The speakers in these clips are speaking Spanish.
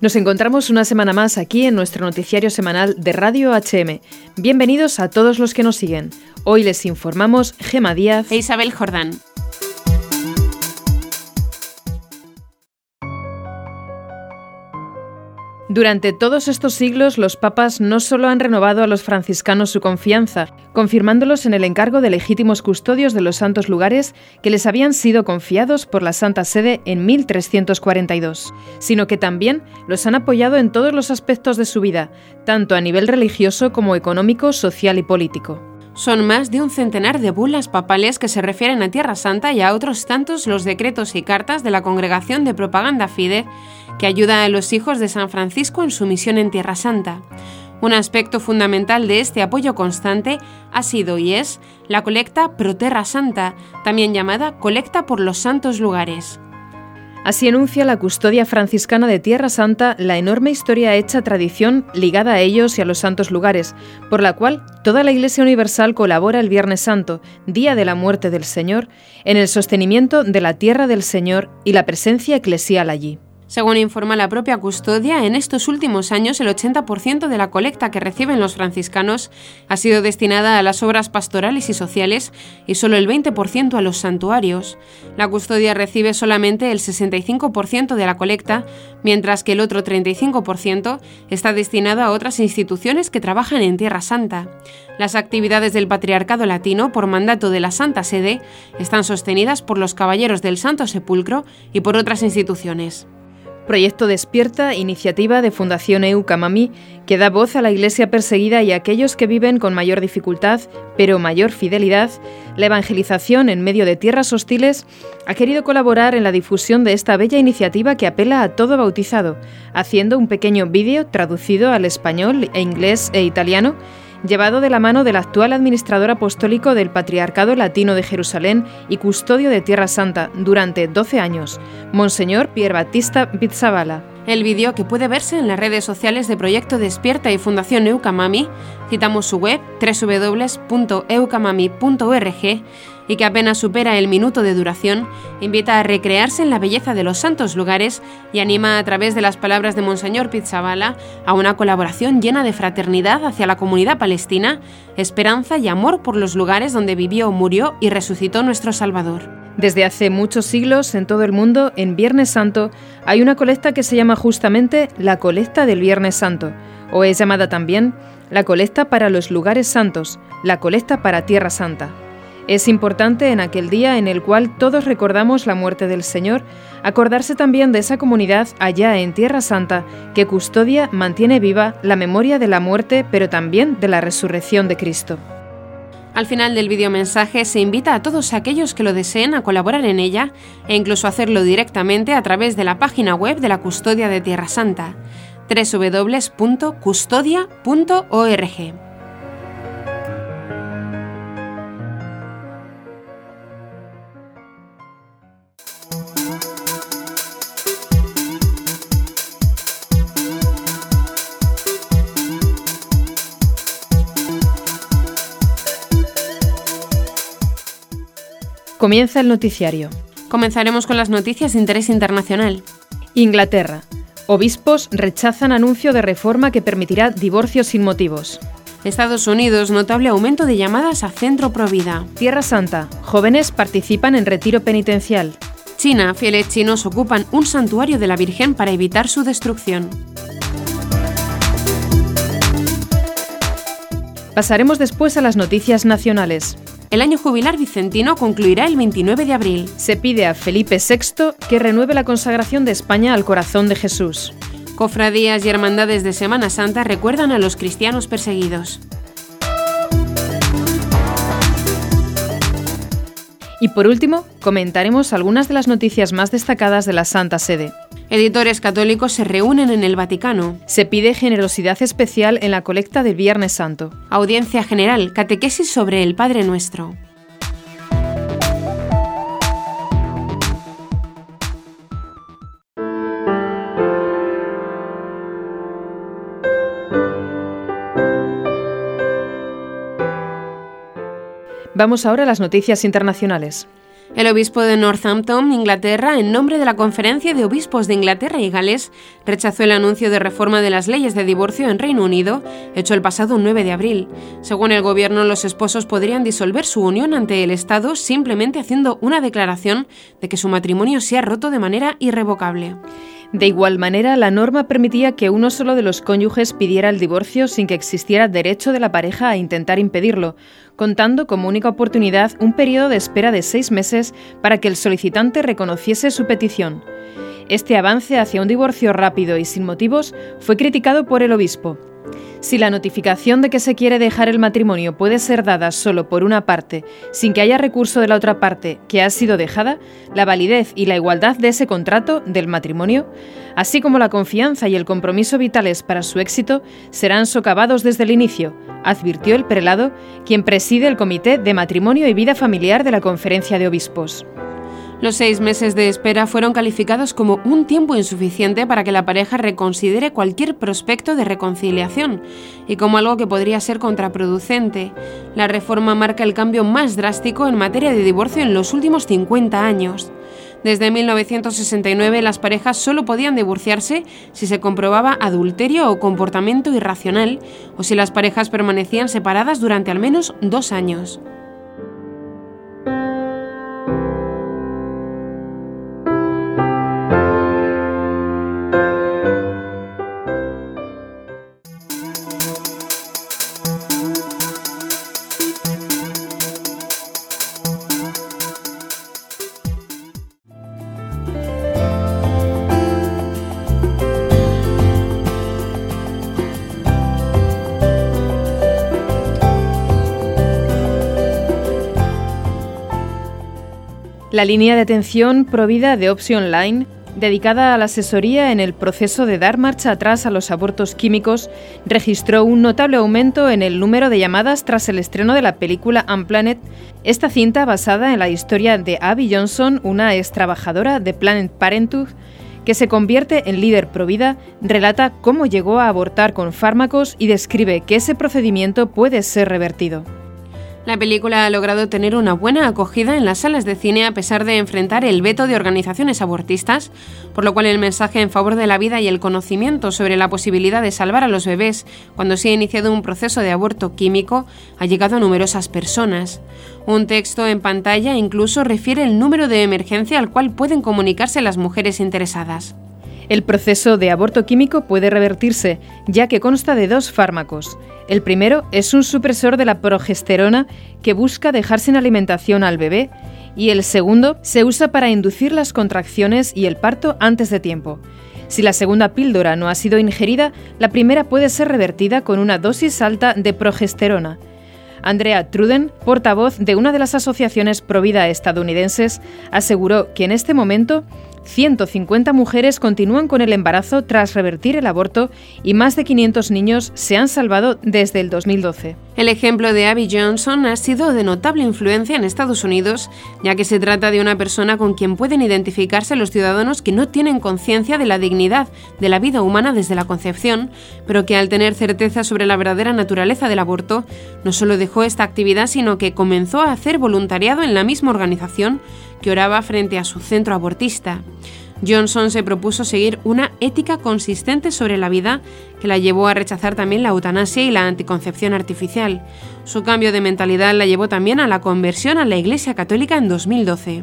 Nos encontramos una semana más aquí en nuestro noticiario semanal de Radio HM. Bienvenidos a todos los que nos siguen. Hoy les informamos Gema Díaz e Isabel Jordán. Durante todos estos siglos, los papas no solo han renovado a los franciscanos su confianza, confirmándolos en el encargo de legítimos custodios de los santos lugares que les habían sido confiados por la Santa Sede en 1342, sino que también los han apoyado en todos los aspectos de su vida, tanto a nivel religioso como económico, social y político. Son más de un centenar de bulas papales que se refieren a Tierra Santa y a otros tantos los decretos y cartas de la Congregación de Propaganda Fide que ayuda a los hijos de San Francisco en su misión en Tierra Santa. Un aspecto fundamental de este apoyo constante ha sido y es la colecta Pro Terra Santa, también llamada colecta por los santos lugares. Así enuncia la custodia franciscana de Tierra Santa la enorme historia hecha tradición ligada a ellos y a los santos lugares, por la cual toda la Iglesia Universal colabora el Viernes Santo, día de la muerte del Señor, en el sostenimiento de la tierra del Señor y la presencia eclesial allí. Según informa la propia custodia, en estos últimos años el 80% de la colecta que reciben los franciscanos ha sido destinada a las obras pastorales y sociales y solo el 20% a los santuarios. La custodia recibe solamente el 65% de la colecta, mientras que el otro 35% está destinado a otras instituciones que trabajan en Tierra Santa. Las actividades del Patriarcado Latino, por mandato de la Santa Sede, están sostenidas por los Caballeros del Santo Sepulcro y por otras instituciones. Proyecto Despierta, iniciativa de Fundación Eucamami, que da voz a la Iglesia perseguida y a aquellos que viven con mayor dificultad, pero mayor fidelidad, la evangelización en medio de tierras hostiles, ha querido colaborar en la difusión de esta bella iniciativa que apela a todo bautizado, haciendo un pequeño vídeo traducido al español, e inglés e italiano, llevado de la mano del actual administrador apostólico del Patriarcado Latino de Jerusalén y custodio de Tierra Santa durante 12 años, Monseñor Pier Battista Pizzabala. El vídeo que puede verse en las redes sociales de Proyecto Despierta y Fundación Eucamami, citamos su web www.eucamami.org y que apenas supera el minuto de duración, invita a recrearse en la belleza de los santos lugares y anima a través de las palabras de Monseñor Pizzabala a una colaboración llena de fraternidad hacia la comunidad palestina, esperanza y amor por los lugares donde vivió, murió y resucitó nuestro Salvador. Desde hace muchos siglos en todo el mundo, en Viernes Santo, hay una colecta que se llama justamente la colecta del Viernes Santo, o es llamada también la colecta para los lugares santos, la colecta para Tierra Santa. Es importante en aquel día en el cual todos recordamos la muerte del Señor, acordarse también de esa comunidad allá en Tierra Santa que custodia, mantiene viva la memoria de la muerte, pero también de la resurrección de Cristo. Al final del videomensaje se invita a todos aquellos que lo deseen a colaborar en ella e incluso hacerlo directamente a través de la página web de la Custodia de Tierra Santa, www.custodia.org. Comienza el noticiario. Comenzaremos con las noticias de interés internacional. Inglaterra. Obispos rechazan anuncio de reforma que permitirá divorcios sin motivos. Estados Unidos, notable aumento de llamadas a centro provida. Tierra Santa. Jóvenes participan en retiro penitencial. China, fieles chinos ocupan un santuario de la Virgen para evitar su destrucción. Pasaremos después a las noticias nacionales. El año jubilar vicentino concluirá el 29 de abril. Se pide a Felipe VI que renueve la consagración de España al corazón de Jesús. Cofradías y hermandades de Semana Santa recuerdan a los cristianos perseguidos. Y por último, comentaremos algunas de las noticias más destacadas de la Santa Sede. Editores católicos se reúnen en el Vaticano. Se pide generosidad especial en la colecta del Viernes Santo. Audiencia general, catequesis sobre el Padre Nuestro. Vamos ahora a las noticias internacionales. El obispo de Northampton, Inglaterra, en nombre de la Conferencia de Obispos de Inglaterra y Gales, rechazó el anuncio de reforma de las leyes de divorcio en Reino Unido, hecho el pasado 9 de abril. Según el gobierno, los esposos podrían disolver su unión ante el Estado simplemente haciendo una declaración de que su matrimonio se ha roto de manera irrevocable. De igual manera, la norma permitía que uno solo de los cónyuges pidiera el divorcio sin que existiera derecho de la pareja a intentar impedirlo, contando como única oportunidad un periodo de espera de seis meses para que el solicitante reconociese su petición. Este avance hacia un divorcio rápido y sin motivos fue criticado por el obispo. Si la notificación de que se quiere dejar el matrimonio puede ser dada solo por una parte, sin que haya recurso de la otra parte que ha sido dejada, la validez y la igualdad de ese contrato, del matrimonio, así como la confianza y el compromiso vitales para su éxito, serán socavados desde el inicio, advirtió el prelado, quien preside el Comité de Matrimonio y Vida Familiar de la Conferencia de Obispos. Los seis meses de espera fueron calificados como un tiempo insuficiente para que la pareja reconsidere cualquier prospecto de reconciliación y como algo que podría ser contraproducente. La reforma marca el cambio más drástico en materia de divorcio en los últimos 50 años. Desde 1969 las parejas solo podían divorciarse si se comprobaba adulterio o comportamiento irracional o si las parejas permanecían separadas durante al menos dos años. La línea de atención provida de Option Line, dedicada a la asesoría en el proceso de dar marcha atrás a los abortos químicos, registró un notable aumento en el número de llamadas tras el estreno de la película Unplanet. Esta cinta, basada en la historia de Abby Johnson, una ex trabajadora de Planet Parenthood, que se convierte en líder provida, relata cómo llegó a abortar con fármacos y describe que ese procedimiento puede ser revertido. La película ha logrado tener una buena acogida en las salas de cine a pesar de enfrentar el veto de organizaciones abortistas, por lo cual el mensaje en favor de la vida y el conocimiento sobre la posibilidad de salvar a los bebés cuando se ha iniciado un proceso de aborto químico ha llegado a numerosas personas. Un texto en pantalla incluso refiere el número de emergencia al cual pueden comunicarse las mujeres interesadas. El proceso de aborto químico puede revertirse, ya que consta de dos fármacos. El primero es un supresor de la progesterona que busca dejar sin alimentación al bebé y el segundo se usa para inducir las contracciones y el parto antes de tiempo. Si la segunda píldora no ha sido ingerida, la primera puede ser revertida con una dosis alta de progesterona. Andrea Truden, portavoz de una de las asociaciones Provida estadounidenses, aseguró que en este momento 150 mujeres continúan con el embarazo tras revertir el aborto y más de 500 niños se han salvado desde el 2012. El ejemplo de Abby Johnson ha sido de notable influencia en Estados Unidos, ya que se trata de una persona con quien pueden identificarse los ciudadanos que no tienen conciencia de la dignidad de la vida humana desde la concepción, pero que al tener certeza sobre la verdadera naturaleza del aborto, no solo dejó esta actividad, sino que comenzó a hacer voluntariado en la misma organización que oraba frente a su centro abortista. Johnson se propuso seguir una ética consistente sobre la vida que la llevó a rechazar también la eutanasia y la anticoncepción artificial. Su cambio de mentalidad la llevó también a la conversión a la Iglesia Católica en 2012.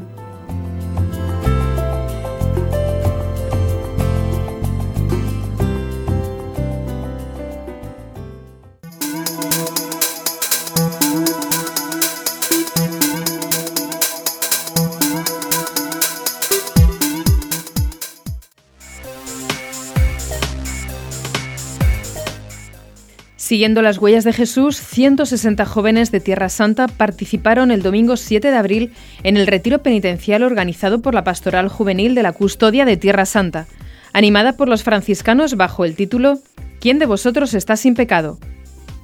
Siguiendo las huellas de Jesús, 160 jóvenes de Tierra Santa participaron el domingo 7 de abril en el retiro penitencial organizado por la Pastoral Juvenil de la Custodia de Tierra Santa, animada por los franciscanos bajo el título ¿Quién de vosotros está sin pecado?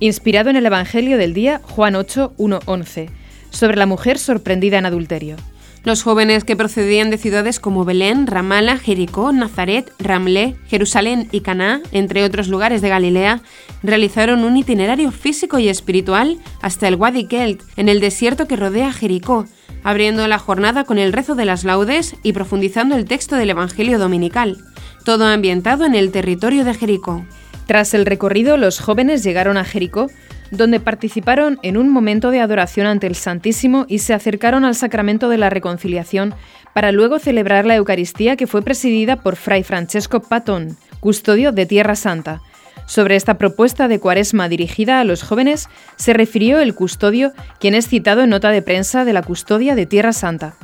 Inspirado en el Evangelio del día Juan 8, 1, 11, sobre la mujer sorprendida en adulterio. Los jóvenes que procedían de ciudades como Belén, Ramala, Jericó, Nazaret, Ramlé, Jerusalén y Caná, entre otros lugares de Galilea, realizaron un itinerario físico y espiritual hasta el Wadi Kelt, en el desierto que rodea Jericó, abriendo la jornada con el rezo de las laudes y profundizando el texto del Evangelio dominical, todo ambientado en el territorio de Jericó. Tras el recorrido, los jóvenes llegaron a Jericó, donde participaron en un momento de adoración ante el Santísimo y se acercaron al sacramento de la reconciliación para luego celebrar la Eucaristía que fue presidida por Fray Francesco Patón, custodio de Tierra Santa. Sobre esta propuesta de cuaresma dirigida a los jóvenes se refirió el custodio, quien es citado en nota de prensa de la custodia de Tierra Santa.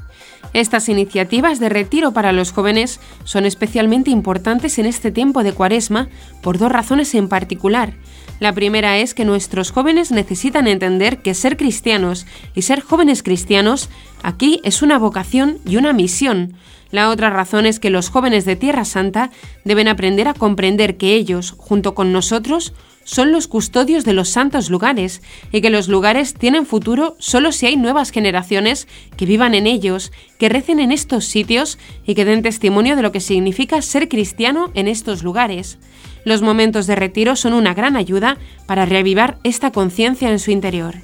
Estas iniciativas de retiro para los jóvenes son especialmente importantes en este tiempo de cuaresma por dos razones en particular. La primera es que nuestros jóvenes necesitan entender que ser cristianos y ser jóvenes cristianos aquí es una vocación y una misión. La otra razón es que los jóvenes de Tierra Santa deben aprender a comprender que ellos, junto con nosotros, son los custodios de los santos lugares y que los lugares tienen futuro solo si hay nuevas generaciones que vivan en ellos, que recen en estos sitios y que den testimonio de lo que significa ser cristiano en estos lugares. Los momentos de retiro son una gran ayuda para reavivar esta conciencia en su interior.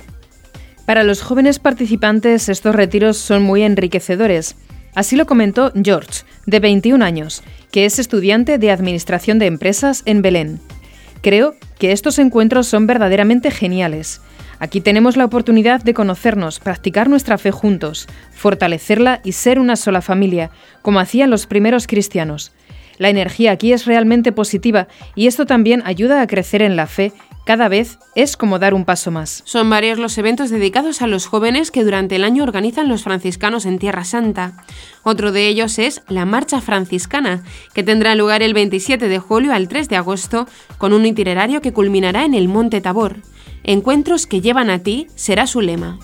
Para los jóvenes participantes estos retiros son muy enriquecedores. Así lo comentó George, de 21 años, que es estudiante de Administración de Empresas en Belén. Creo que estos encuentros son verdaderamente geniales. Aquí tenemos la oportunidad de conocernos, practicar nuestra fe juntos, fortalecerla y ser una sola familia, como hacían los primeros cristianos. La energía aquí es realmente positiva y esto también ayuda a crecer en la fe. Cada vez es como dar un paso más. Son varios los eventos dedicados a los jóvenes que durante el año organizan los franciscanos en Tierra Santa. Otro de ellos es la Marcha Franciscana, que tendrá lugar el 27 de julio al 3 de agosto, con un itinerario que culminará en el Monte Tabor. Encuentros que llevan a ti será su lema.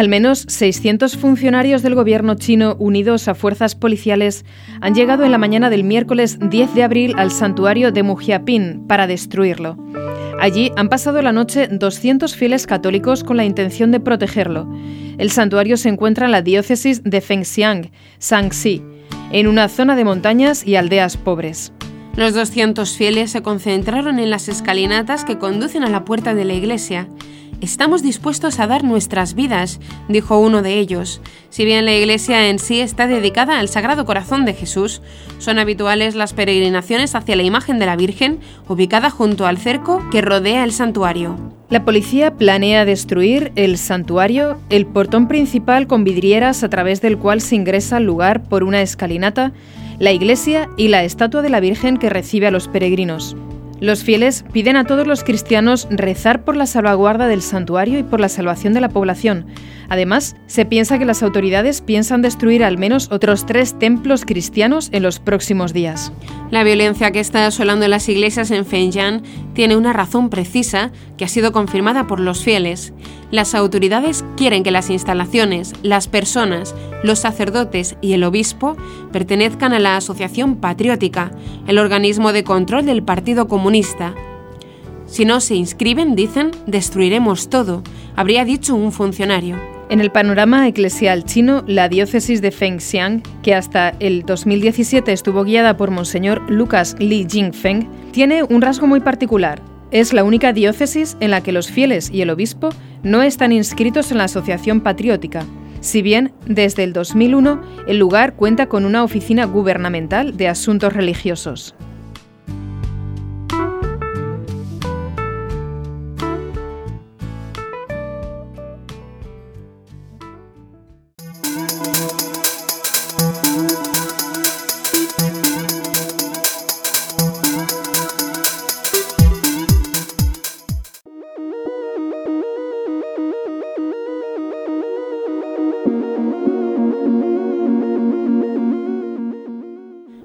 Al menos 600 funcionarios del gobierno chino unidos a fuerzas policiales han llegado en la mañana del miércoles 10 de abril al santuario de Mujiapin para destruirlo. Allí han pasado la noche 200 fieles católicos con la intención de protegerlo. El santuario se encuentra en la diócesis de Fengxiang, Shaanxi, en una zona de montañas y aldeas pobres. Los 200 fieles se concentraron en las escalinatas que conducen a la puerta de la iglesia Estamos dispuestos a dar nuestras vidas, dijo uno de ellos. Si bien la iglesia en sí está dedicada al Sagrado Corazón de Jesús, son habituales las peregrinaciones hacia la imagen de la Virgen, ubicada junto al cerco que rodea el santuario. La policía planea destruir el santuario, el portón principal con vidrieras a través del cual se ingresa al lugar por una escalinata, la iglesia y la estatua de la Virgen que recibe a los peregrinos. Los fieles piden a todos los cristianos rezar por la salvaguarda del santuario y por la salvación de la población. Además, se piensa que las autoridades piensan destruir al menos otros tres templos cristianos en los próximos días. La violencia que está asolando las iglesias en Fengyang tiene una razón precisa que ha sido confirmada por los fieles. Las autoridades quieren que las instalaciones, las personas, los sacerdotes y el obispo pertenezcan a la Asociación Patriótica, el organismo de control del Partido Comunista. Si no se inscriben, dicen, destruiremos todo, habría dicho un funcionario. En el panorama eclesial chino, la diócesis de Fengxiang, que hasta el 2017 estuvo guiada por Monseñor Lucas Li Jingfeng, tiene un rasgo muy particular. Es la única diócesis en la que los fieles y el obispo no están inscritos en la Asociación Patriótica, si bien desde el 2001 el lugar cuenta con una oficina gubernamental de asuntos religiosos.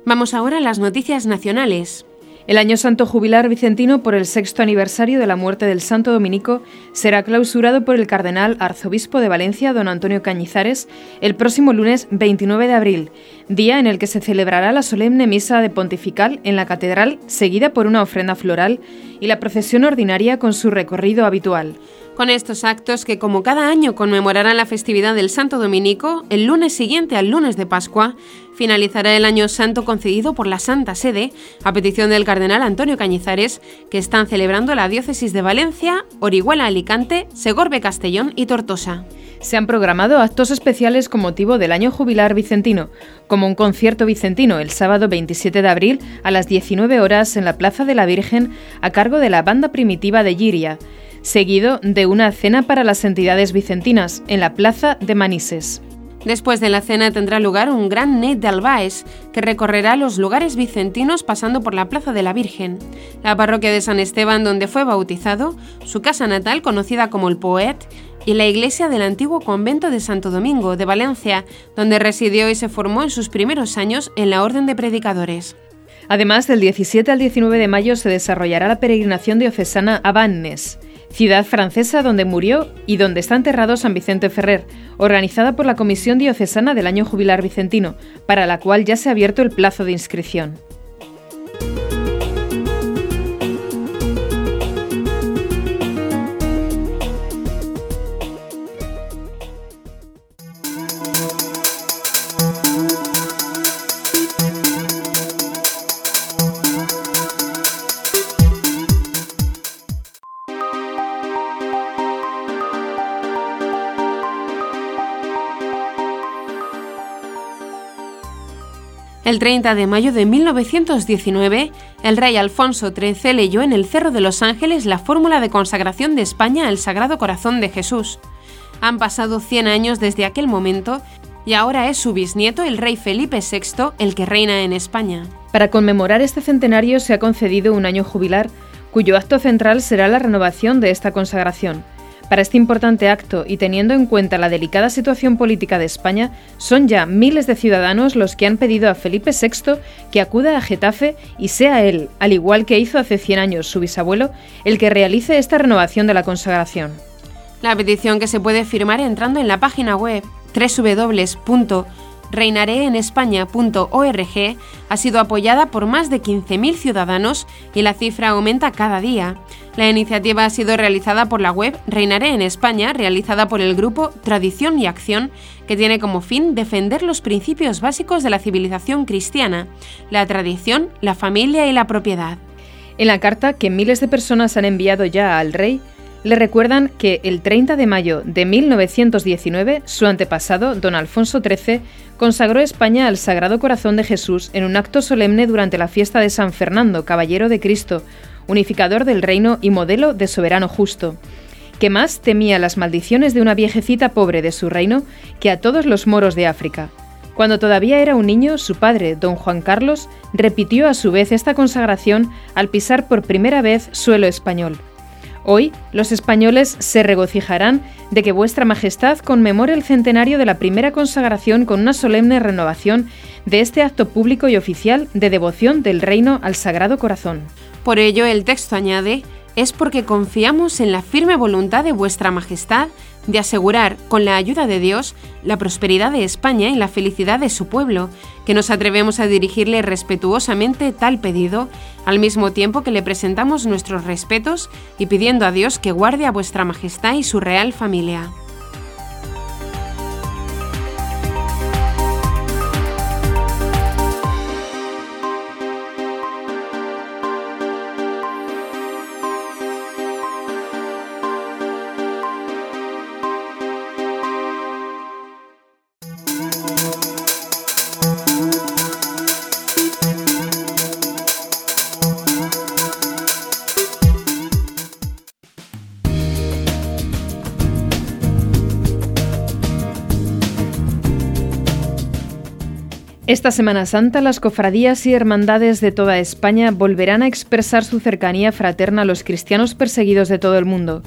Vamos ahora a las noticias nacionales. El Año Santo Jubilar Vicentino por el sexto aniversario de la muerte del Santo Dominico será clausurado por el cardenal arzobispo de Valencia, don Antonio Cañizares, el próximo lunes 29 de abril, día en el que se celebrará la solemne misa de pontifical en la catedral, seguida por una ofrenda floral y la procesión ordinaria con su recorrido habitual. Con estos actos que como cada año conmemorarán la festividad del Santo Dominico, el lunes siguiente al lunes de Pascua, finalizará el año santo concedido por la Santa Sede a petición del cardenal Antonio Cañizares, que están celebrando la diócesis de Valencia, Orihuela Alicante, Segorbe Castellón y Tortosa. Se han programado actos especiales con motivo del año jubilar vicentino, como un concierto vicentino el sábado 27 de abril a las 19 horas en la Plaza de la Virgen a cargo de la banda primitiva de Giria seguido de una cena para las entidades vicentinas en la Plaza de Manises. Después de la cena tendrá lugar un gran net de albaes que recorrerá los lugares vicentinos pasando por la Plaza de la Virgen, la parroquia de San Esteban donde fue bautizado, su casa natal conocida como el Poet y la iglesia del antiguo convento de Santo Domingo de Valencia, donde residió y se formó en sus primeros años en la Orden de Predicadores. Además, del 17 al 19 de mayo se desarrollará la peregrinación diocesana a Vannes, ciudad francesa donde murió y donde está enterrado San Vicente Ferrer, organizada por la Comisión Diocesana del Año Jubilar Vicentino, para la cual ya se ha abierto el plazo de inscripción. El 30 de mayo de 1919, el rey Alfonso XIII leyó en el Cerro de los Ángeles la fórmula de consagración de España al Sagrado Corazón de Jesús. Han pasado 100 años desde aquel momento y ahora es su bisnieto, el rey Felipe VI, el que reina en España. Para conmemorar este centenario se ha concedido un año jubilar, cuyo acto central será la renovación de esta consagración. Para este importante acto y teniendo en cuenta la delicada situación política de España, son ya miles de ciudadanos los que han pedido a Felipe VI que acuda a Getafe y sea él, al igual que hizo hace 100 años su bisabuelo, el que realice esta renovación de la consagración. La petición que se puede firmar entrando en la página web www reinareenespaña.org ha sido apoyada por más de 15.000 ciudadanos y la cifra aumenta cada día. La iniciativa ha sido realizada por la web Reinaré en España, realizada por el grupo Tradición y Acción, que tiene como fin defender los principios básicos de la civilización cristiana, la tradición, la familia y la propiedad. En la carta que miles de personas han enviado ya al rey, le recuerdan que el 30 de mayo de 1919, su antepasado, don Alfonso XIII, consagró España al Sagrado Corazón de Jesús en un acto solemne durante la fiesta de San Fernando, Caballero de Cristo, unificador del reino y modelo de soberano justo, que más temía las maldiciones de una viejecita pobre de su reino que a todos los moros de África. Cuando todavía era un niño, su padre, don Juan Carlos, repitió a su vez esta consagración al pisar por primera vez suelo español. Hoy los españoles se regocijarán de que vuestra Majestad conmemore el centenario de la primera consagración con una solemne renovación de este acto público y oficial de devoción del reino al Sagrado Corazón. Por ello, el texto añade, es porque confiamos en la firme voluntad de vuestra Majestad de asegurar, con la ayuda de Dios, la prosperidad de España y la felicidad de su pueblo, que nos atrevemos a dirigirle respetuosamente tal pedido, al mismo tiempo que le presentamos nuestros respetos y pidiendo a Dios que guarde a vuestra Majestad y su real familia. Esta Semana Santa las cofradías y hermandades de toda España volverán a expresar su cercanía fraterna a los cristianos perseguidos de todo el mundo.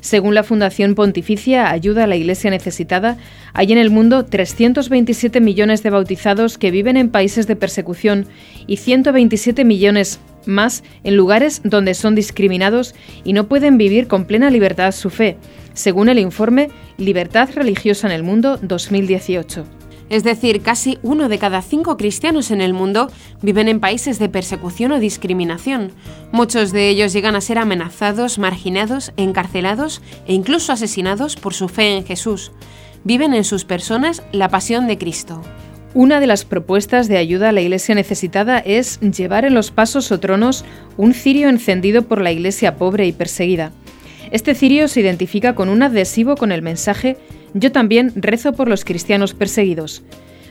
Según la Fundación Pontificia Ayuda a la Iglesia Necesitada, hay en el mundo 327 millones de bautizados que viven en países de persecución y 127 millones más en lugares donde son discriminados y no pueden vivir con plena libertad su fe, según el informe Libertad Religiosa en el Mundo 2018. Es decir, casi uno de cada cinco cristianos en el mundo viven en países de persecución o discriminación. Muchos de ellos llegan a ser amenazados, marginados, encarcelados e incluso asesinados por su fe en Jesús. Viven en sus personas la pasión de Cristo. Una de las propuestas de ayuda a la iglesia necesitada es llevar en los pasos o tronos un cirio encendido por la iglesia pobre y perseguida. Este cirio se identifica con un adhesivo con el mensaje Yo también rezo por los cristianos perseguidos.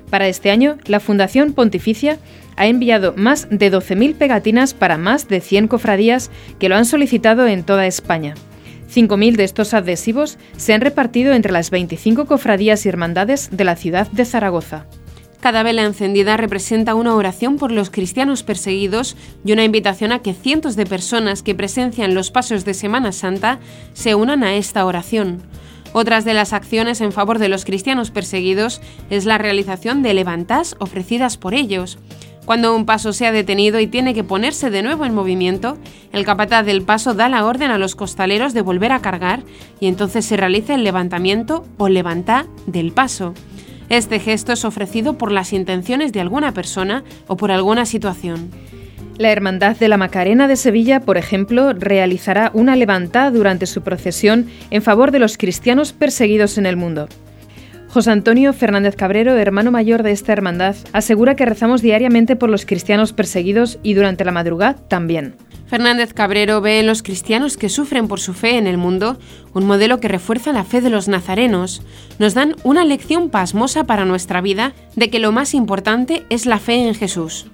Para este año, la Fundación Pontificia ha enviado más de 12.000 pegatinas para más de 100 cofradías que lo han solicitado en toda España. 5.000 de estos adhesivos se han repartido entre las 25 cofradías y hermandades de la ciudad de Zaragoza. Cada vela encendida representa una oración por los cristianos perseguidos y una invitación a que cientos de personas que presencian los pasos de Semana Santa se unan a esta oración. Otras de las acciones en favor de los cristianos perseguidos es la realización de levantas ofrecidas por ellos. Cuando un paso se ha detenido y tiene que ponerse de nuevo en movimiento, el capataz del paso da la orden a los costaleros de volver a cargar y entonces se realiza el levantamiento o levantá del paso. Este gesto es ofrecido por las intenciones de alguna persona o por alguna situación. La Hermandad de la Macarena de Sevilla, por ejemplo, realizará una levantada durante su procesión en favor de los cristianos perseguidos en el mundo. José Antonio Fernández Cabrero, hermano mayor de esta hermandad, asegura que rezamos diariamente por los cristianos perseguidos y durante la madrugada también. Fernández Cabrero ve en los cristianos que sufren por su fe en el mundo un modelo que refuerza la fe de los nazarenos. Nos dan una lección pasmosa para nuestra vida de que lo más importante es la fe en Jesús.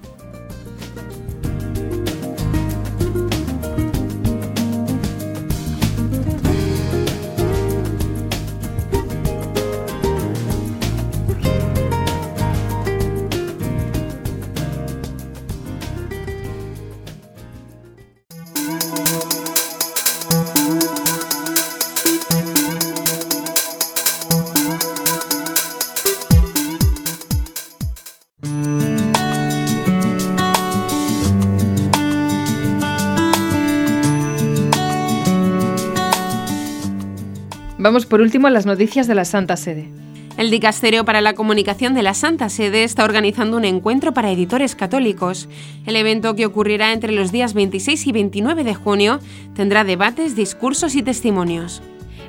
Vamos por último a las noticias de la Santa Sede. El Dicasterio para la Comunicación de la Santa Sede está organizando un encuentro para editores católicos. El evento, que ocurrirá entre los días 26 y 29 de junio, tendrá debates, discursos y testimonios.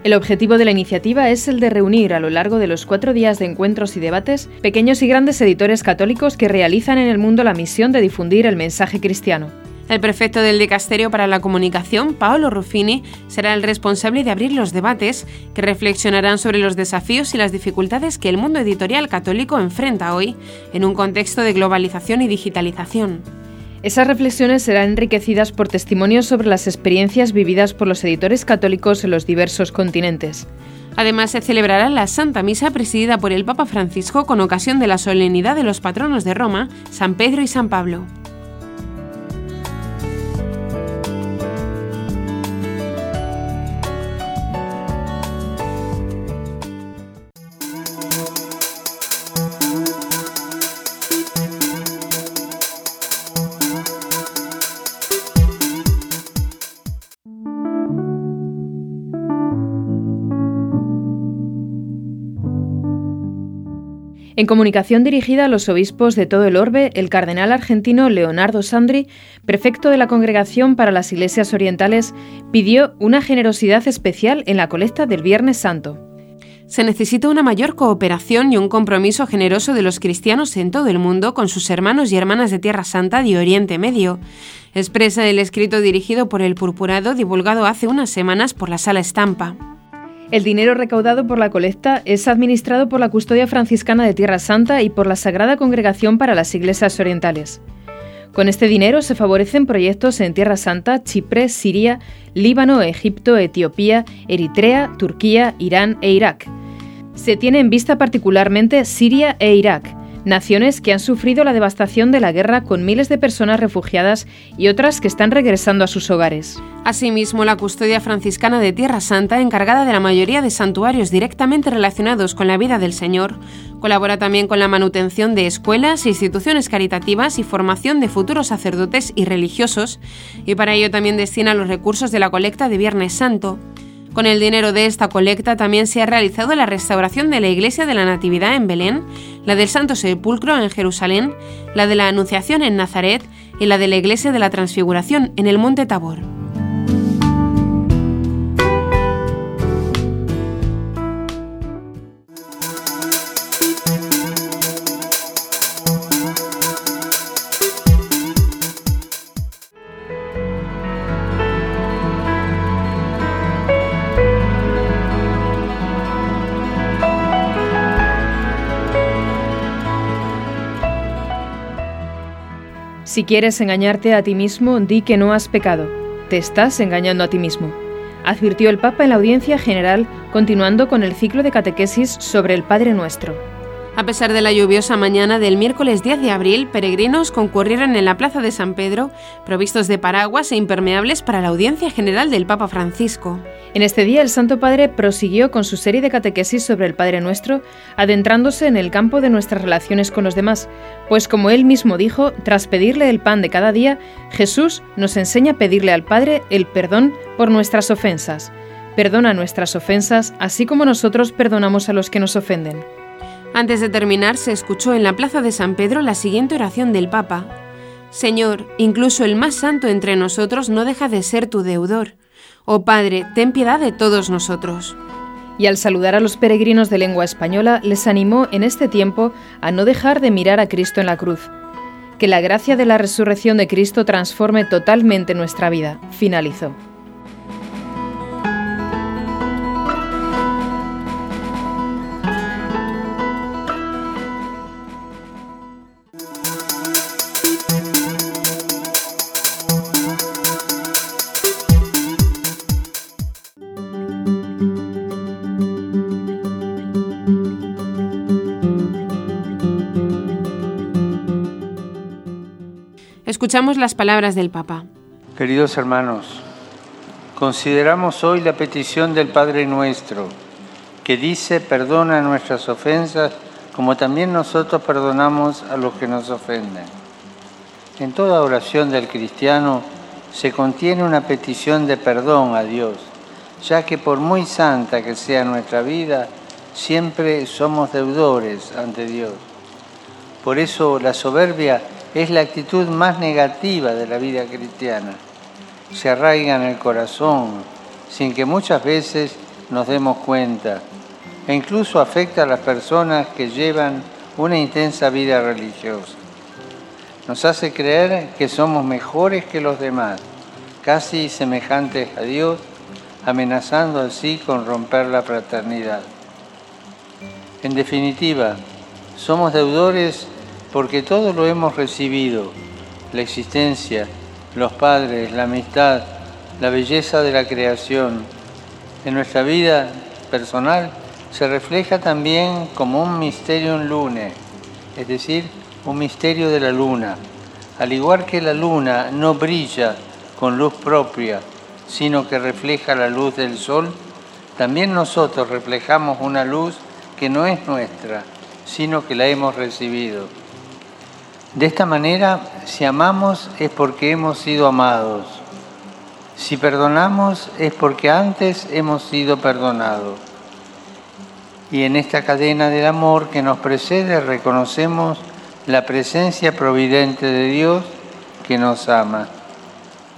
El objetivo de la iniciativa es el de reunir a lo largo de los cuatro días de encuentros y debates pequeños y grandes editores católicos que realizan en el mundo la misión de difundir el mensaje cristiano. El prefecto del Dicasterio para la Comunicación, Paolo Ruffini, será el responsable de abrir los debates que reflexionarán sobre los desafíos y las dificultades que el mundo editorial católico enfrenta hoy en un contexto de globalización y digitalización. Esas reflexiones serán enriquecidas por testimonios sobre las experiencias vividas por los editores católicos en los diversos continentes. Además, se celebrará la Santa Misa presidida por el Papa Francisco con ocasión de la solemnidad de los patronos de Roma, San Pedro y San Pablo. En comunicación dirigida a los obispos de todo el orbe, el cardenal argentino Leonardo Sandri, prefecto de la Congregación para las Iglesias Orientales, pidió una generosidad especial en la colecta del Viernes Santo. Se necesita una mayor cooperación y un compromiso generoso de los cristianos en todo el mundo con sus hermanos y hermanas de Tierra Santa y Oriente Medio, expresa el escrito dirigido por el Purpurado divulgado hace unas semanas por la Sala Estampa. El dinero recaudado por la colecta es administrado por la Custodia Franciscana de Tierra Santa y por la Sagrada Congregación para las Iglesias Orientales. Con este dinero se favorecen proyectos en Tierra Santa, Chipre, Siria, Líbano, Egipto, Etiopía, Eritrea, Turquía, Irán e Irak. Se tiene en vista particularmente Siria e Irak, naciones que han sufrido la devastación de la guerra con miles de personas refugiadas y otras que están regresando a sus hogares. Asimismo, la custodia franciscana de Tierra Santa, encargada de la mayoría de santuarios directamente relacionados con la vida del Señor, colabora también con la manutención de escuelas, instituciones caritativas y formación de futuros sacerdotes y religiosos, y para ello también destina los recursos de la colecta de Viernes Santo. Con el dinero de esta colecta también se ha realizado la restauración de la iglesia de la Natividad en Belén, la del Santo Sepulcro en Jerusalén, la de la Anunciación en Nazaret y la de la iglesia de la Transfiguración en el Monte Tabor. Si quieres engañarte a ti mismo, di que no has pecado. Te estás engañando a ti mismo, advirtió el Papa en la audiencia general, continuando con el ciclo de catequesis sobre el Padre Nuestro. A pesar de la lluviosa mañana del miércoles 10 de abril, peregrinos concurrieron en la Plaza de San Pedro, provistos de paraguas e impermeables para la audiencia general del Papa Francisco. En este día el Santo Padre prosiguió con su serie de catequesis sobre el Padre Nuestro, adentrándose en el campo de nuestras relaciones con los demás, pues como él mismo dijo, tras pedirle el pan de cada día, Jesús nos enseña a pedirle al Padre el perdón por nuestras ofensas. Perdona nuestras ofensas, así como nosotros perdonamos a los que nos ofenden. Antes de terminar, se escuchó en la plaza de San Pedro la siguiente oración del Papa. Señor, incluso el más santo entre nosotros no deja de ser tu deudor. Oh Padre, ten piedad de todos nosotros. Y al saludar a los peregrinos de lengua española, les animó en este tiempo a no dejar de mirar a Cristo en la cruz. Que la gracia de la resurrección de Cristo transforme totalmente nuestra vida, finalizó. Escuchamos las palabras del Papa. Queridos hermanos, consideramos hoy la petición del Padre nuestro, que dice, perdona nuestras ofensas como también nosotros perdonamos a los que nos ofenden. En toda oración del cristiano se contiene una petición de perdón a Dios, ya que por muy santa que sea nuestra vida, siempre somos deudores ante Dios. Por eso la soberbia es la actitud más negativa de la vida cristiana. Se arraiga en el corazón sin que muchas veces nos demos cuenta e incluso afecta a las personas que llevan una intensa vida religiosa. Nos hace creer que somos mejores que los demás, casi semejantes a Dios, amenazando así con romper la fraternidad. En definitiva, somos deudores porque todo lo hemos recibido, la existencia, los padres, la amistad, la belleza de la creación. En nuestra vida personal se refleja también como un misterio en lune, es decir, un misterio de la luna. Al igual que la luna no brilla con luz propia, sino que refleja la luz del sol, también nosotros reflejamos una luz que no es nuestra, sino que la hemos recibido. De esta manera, si amamos es porque hemos sido amados. Si perdonamos es porque antes hemos sido perdonados. Y en esta cadena del amor que nos precede reconocemos la presencia providente de Dios que nos ama.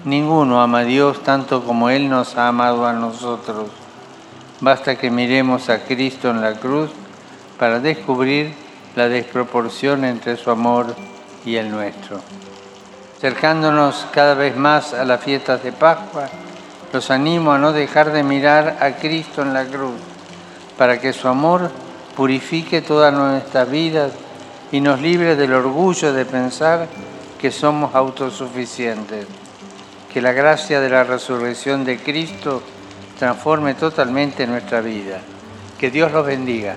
Ninguno ama a Dios tanto como Él nos ha amado a nosotros. Basta que miremos a Cristo en la cruz para descubrir la desproporción entre su amor y el nuestro. Acercándonos cada vez más a las fiestas de Pascua, los animo a no dejar de mirar a Cristo en la cruz, para que su amor purifique todas nuestras vidas y nos libre del orgullo de pensar que somos autosuficientes. Que la gracia de la resurrección de Cristo transforme totalmente nuestra vida. Que Dios los bendiga.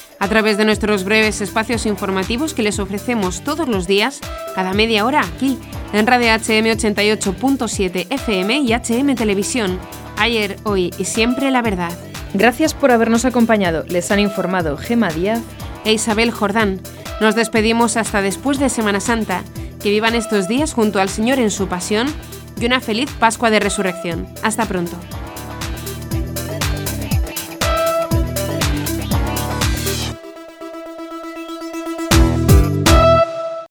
a través de nuestros breves espacios informativos que les ofrecemos todos los días, cada media hora aquí, en Radio HM 88.7 FM y HM Televisión. Ayer, hoy y siempre la verdad. Gracias por habernos acompañado. Les han informado Gema Díaz e Isabel Jordán. Nos despedimos hasta después de Semana Santa. Que vivan estos días junto al Señor en su pasión y una feliz Pascua de Resurrección. Hasta pronto.